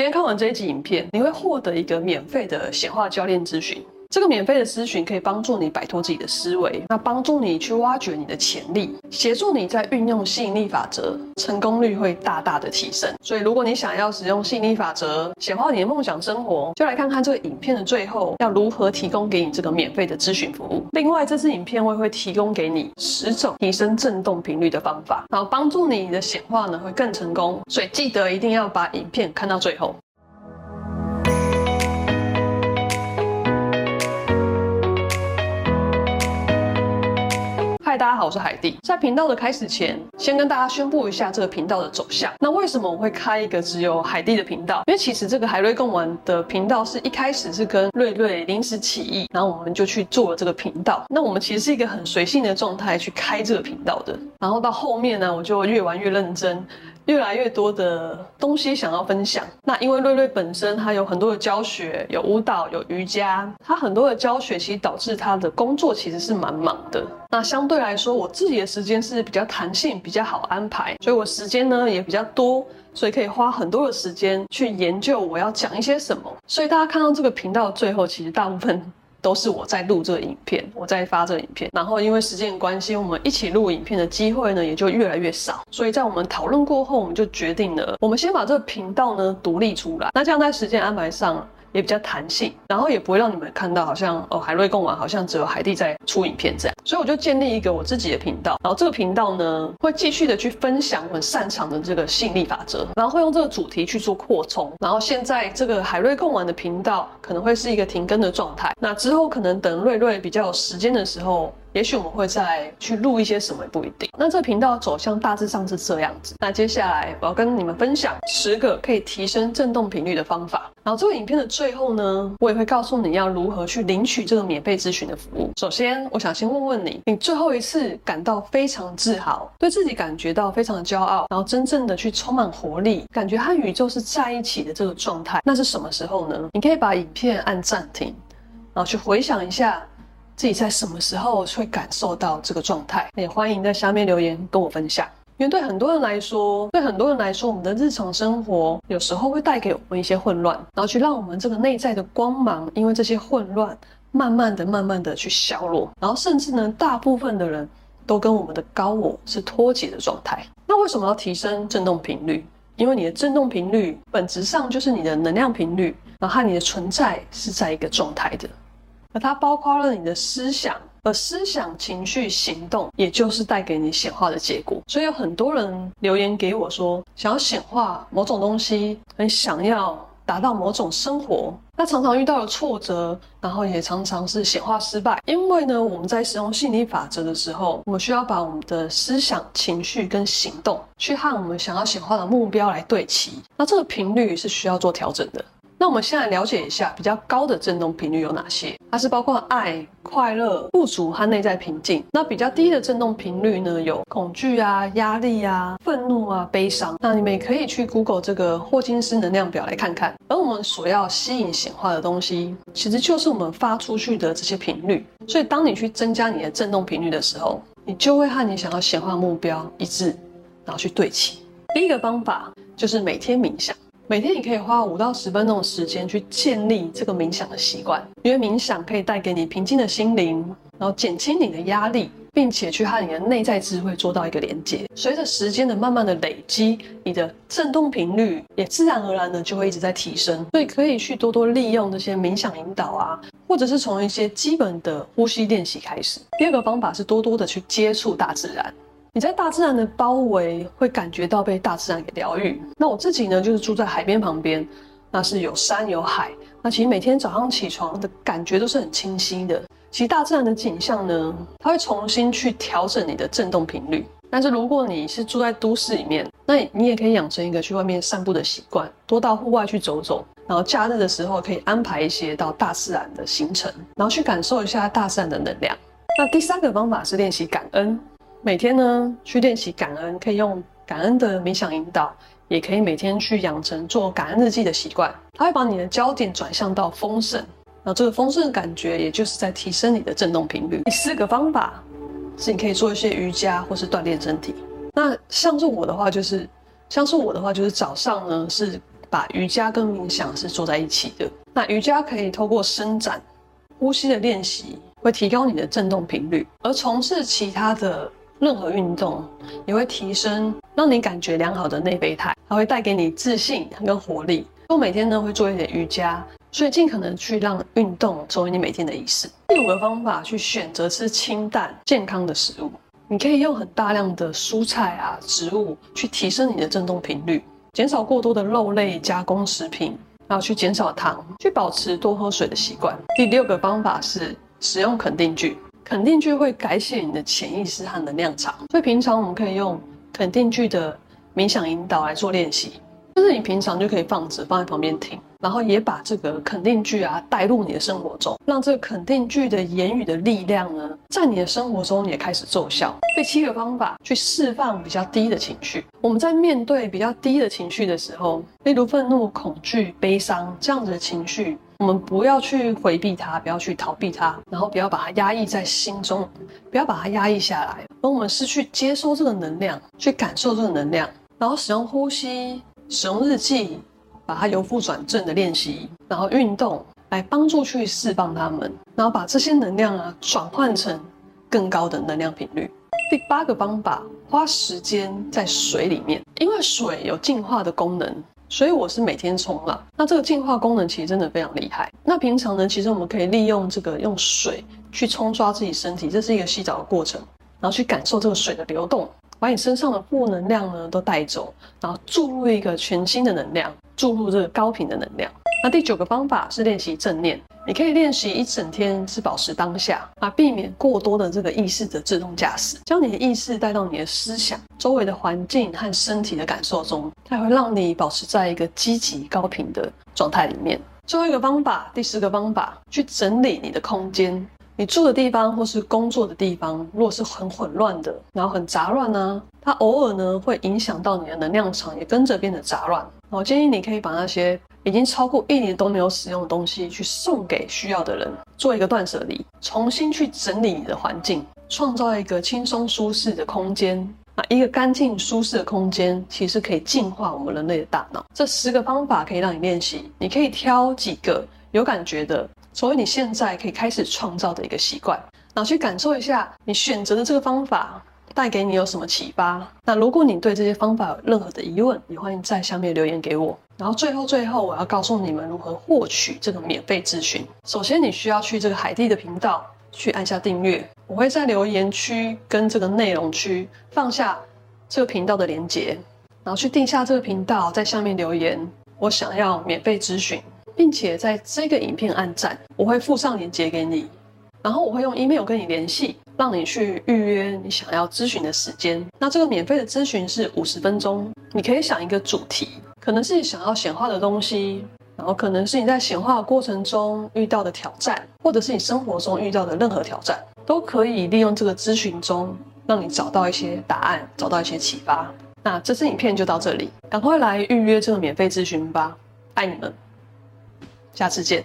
今天看完这一集影片，你会获得一个免费的显化教练咨询。这个免费的咨询可以帮助你摆脱自己的思维，那帮助你去挖掘你的潜力，协助你在运用吸引力法则，成功率会大大的提升。所以，如果你想要使用吸引力法则显化你的梦想生活，就来看看这个影片的最后要如何提供给你这个免费的咨询服务。另外，这支影片我也会提供给你十种提升振动频率的方法，然后帮助你的显化呢会更成功。所以，记得一定要把影片看到最后。我是海蒂。在频道的开始前，先跟大家宣布一下这个频道的走向。那为什么我会开一个只有海蒂的频道？因为其实这个海瑞共玩的频道是一开始是跟瑞瑞临时起意，然后我们就去做了这个频道。那我们其实是一个很随性的状态去开这个频道的。然后到后面呢，我就越玩越认真。越来越多的东西想要分享。那因为瑞瑞本身他有很多的教学，有舞蹈，有瑜伽，他很多的教学其实导致他的工作其实是蛮忙的。那相对来说，我自己的时间是比较弹性，比较好安排，所以我时间呢也比较多，所以可以花很多的时间去研究我要讲一些什么。所以大家看到这个频道最后，其实大部分。都是我在录这个影片，我在发这个影片，然后因为时间关系，我们一起录影片的机会呢也就越来越少，所以在我们讨论过后，我们就决定了，我们先把这个频道呢独立出来，那这样在时间安排上。也比较弹性，然后也不会让你们看到好像哦，海瑞共玩好像只有海蒂在出影片这样，所以我就建立一个我自己的频道，然后这个频道呢会继续的去分享我们擅长的这个吸引力法则，然后会用这个主题去做扩充，然后现在这个海瑞共玩的频道可能会是一个停更的状态，那之后可能等瑞瑞比较有时间的时候。也许我们会再去录一些什么，也不一定。那这个频道走向大致上是这样子。那接下来我要跟你们分享十个可以提升振动频率的方法。然后这个影片的最后呢，我也会告诉你要如何去领取这个免费咨询的服务。首先，我想先问问你，你最后一次感到非常自豪，对自己感觉到非常的骄傲，然后真正的去充满活力，感觉和宇宙是在一起的这个状态，那是什么时候呢？你可以把影片按暂停，然后去回想一下。自己在什么时候会感受到这个状态？也欢迎在下面留言跟我分享。因为对很多人来说，对很多人来说，我们的日常生活有时候会带给我们一些混乱，然后去让我们这个内在的光芒，因为这些混乱，慢慢的、慢慢的去消落，然后甚至呢，大部分的人都跟我们的高我是脱节的状态。那为什么要提升振动频率？因为你的振动频率本质上就是你的能量频率，然后你的存在是在一个状态的。而它包括了你的思想，而思想、情绪、行动，也就是带给你显化的结果。所以有很多人留言给我说，想要显化某种东西，很想要达到某种生活，那常常遇到了挫折，然后也常常是显化失败。因为呢，我们在使用吸引力法则的时候，我们需要把我们的思想、情绪跟行动，去和我们想要显化的目标来对齐。那这个频率是需要做调整的。那我们先来了解一下比较高的振动频率有哪些？它是包括爱、快乐、富足和内在平静。那比较低的振动频率呢，有恐惧啊、压力啊、愤怒啊、悲伤。那你们也可以去 Google 这个霍金斯能量表来看看。而我们所要吸引显化的东西，其实就是我们发出去的这些频率。所以当你去增加你的振动频率的时候，你就会和你想要显化目标一致，然后去对齐。第一个方法就是每天冥想。每天你可以花五到十分钟的时间去建立这个冥想的习惯，因为冥想可以带给你平静的心灵，然后减轻你的压力，并且去和你的内在智慧做到一个连接。随着时间的慢慢的累积，你的振动频率也自然而然的就会一直在提升。所以可以去多多利用这些冥想引导啊，或者是从一些基本的呼吸练习开始。第二个方法是多多的去接触大自然。你在大自然的包围，会感觉到被大自然给疗愈。那我自己呢，就是住在海边旁边，那是有山有海。那其实每天早上起床的感觉都是很清晰的。其实大自然的景象呢，它会重新去调整你的振动频率。但是如果你是住在都市里面，那你也可以养成一个去外面散步的习惯，多到户外去走走。然后假日的时候可以安排一些到大自然的行程，然后去感受一下大自然的能量。那第三个方法是练习感恩。每天呢，去练习感恩，可以用感恩的冥想引导，也可以每天去养成做感恩日记的习惯。它会把你的焦点转向到丰盛，那这个丰盛的感觉，也就是在提升你的振动频率。第四个方法是，你可以做一些瑜伽或是锻炼身体。那像是我的话，就是像是我的话，就是早上呢是把瑜伽跟冥想是做在一起的。那瑜伽可以透过伸展、呼吸的练习，会提高你的振动频率；而从事其他的任何运动，也会提升让你感觉良好的内啡肽，它会带给你自信跟活力。我每天呢会做一点瑜伽，所以尽可能去让运动成为你每天的仪式。第五个方法，去选择吃清淡健康的食物。你可以用很大量的蔬菜啊、植物去提升你的振动频率，减少过多的肉类加工食品，然后去减少糖，去保持多喝水的习惯。第六个方法是使用肯定句，肯定句会改写你的潜意识和能量场，所以平常我们可以用肯定句的冥想引导来做练习。就是你平常就可以放着，放在旁边听，然后也把这个肯定句啊带入你的生活中，让这个肯定句的言语的力量呢，在你的生活中也开始奏效。第七个方法，去释放比较低的情绪。我们在面对比较低的情绪的时候，例如愤怒、恐惧、悲伤这样子的情绪，我们不要去回避它，不要去逃避它，然后不要把它压抑在心中，不要把它压抑下来，而我们是去接收这个能量，去感受这个能量，然后使用呼吸。使用日记，把它由负转正的练习，然后运动来帮助去释放它们，然后把这些能量啊转换成更高的能量频率。第八个方法，花时间在水里面，因为水有净化的功能，所以我是每天冲浪。那这个净化功能其实真的非常厉害。那平常呢，其实我们可以利用这个用水去冲刷自己身体，这是一个洗澡的过程，然后去感受这个水的流动。把你身上的负能量呢都带走，然后注入一个全新的能量，注入这个高频的能量。那第九个方法是练习正念，你可以练习一整天是保持当下，啊，避免过多的这个意识的自动驾驶，将你的意识带到你的思想、周围的环境和身体的感受中，它会让你保持在一个积极高频的状态里面。最后一个方法，第十个方法，去整理你的空间。你住的地方或是工作的地方，如果是很混乱的，然后很杂乱呢，它偶尔呢会影响到你的能量场，也跟着变得杂乱。我建议你可以把那些已经超过一年都没有使用的东西，去送给需要的人，做一个断舍离，重新去整理你的环境，创造一个轻松舒适的空间。啊，一个干净舒适的空间，其实可以净化我们人类的大脑。这十个方法可以让你练习，你可以挑几个有感觉的。所以你现在可以开始创造的一个习惯，然后去感受一下你选择的这个方法带给你有什么启发。那如果你对这些方法有任何的疑问，也欢迎在下面留言给我。然后最后最后，我要告诉你们如何获取这个免费咨询。首先，你需要去这个海蒂的频道去按下订阅，我会在留言区跟这个内容区放下这个频道的连接，然后去订下这个频道，在下面留言，我想要免费咨询。并且在这个影片按赞，我会附上链接给你，然后我会用 email 跟你联系，让你去预约你想要咨询的时间。那这个免费的咨询是五十分钟，你可以想一个主题，可能是你想要显化的东西，然后可能是你在显化的过程中遇到的挑战，或者是你生活中遇到的任何挑战，都可以利用这个咨询中让你找到一些答案，找到一些启发。那这支影片就到这里，赶快来预约这个免费咨询吧，爱你们。下次见。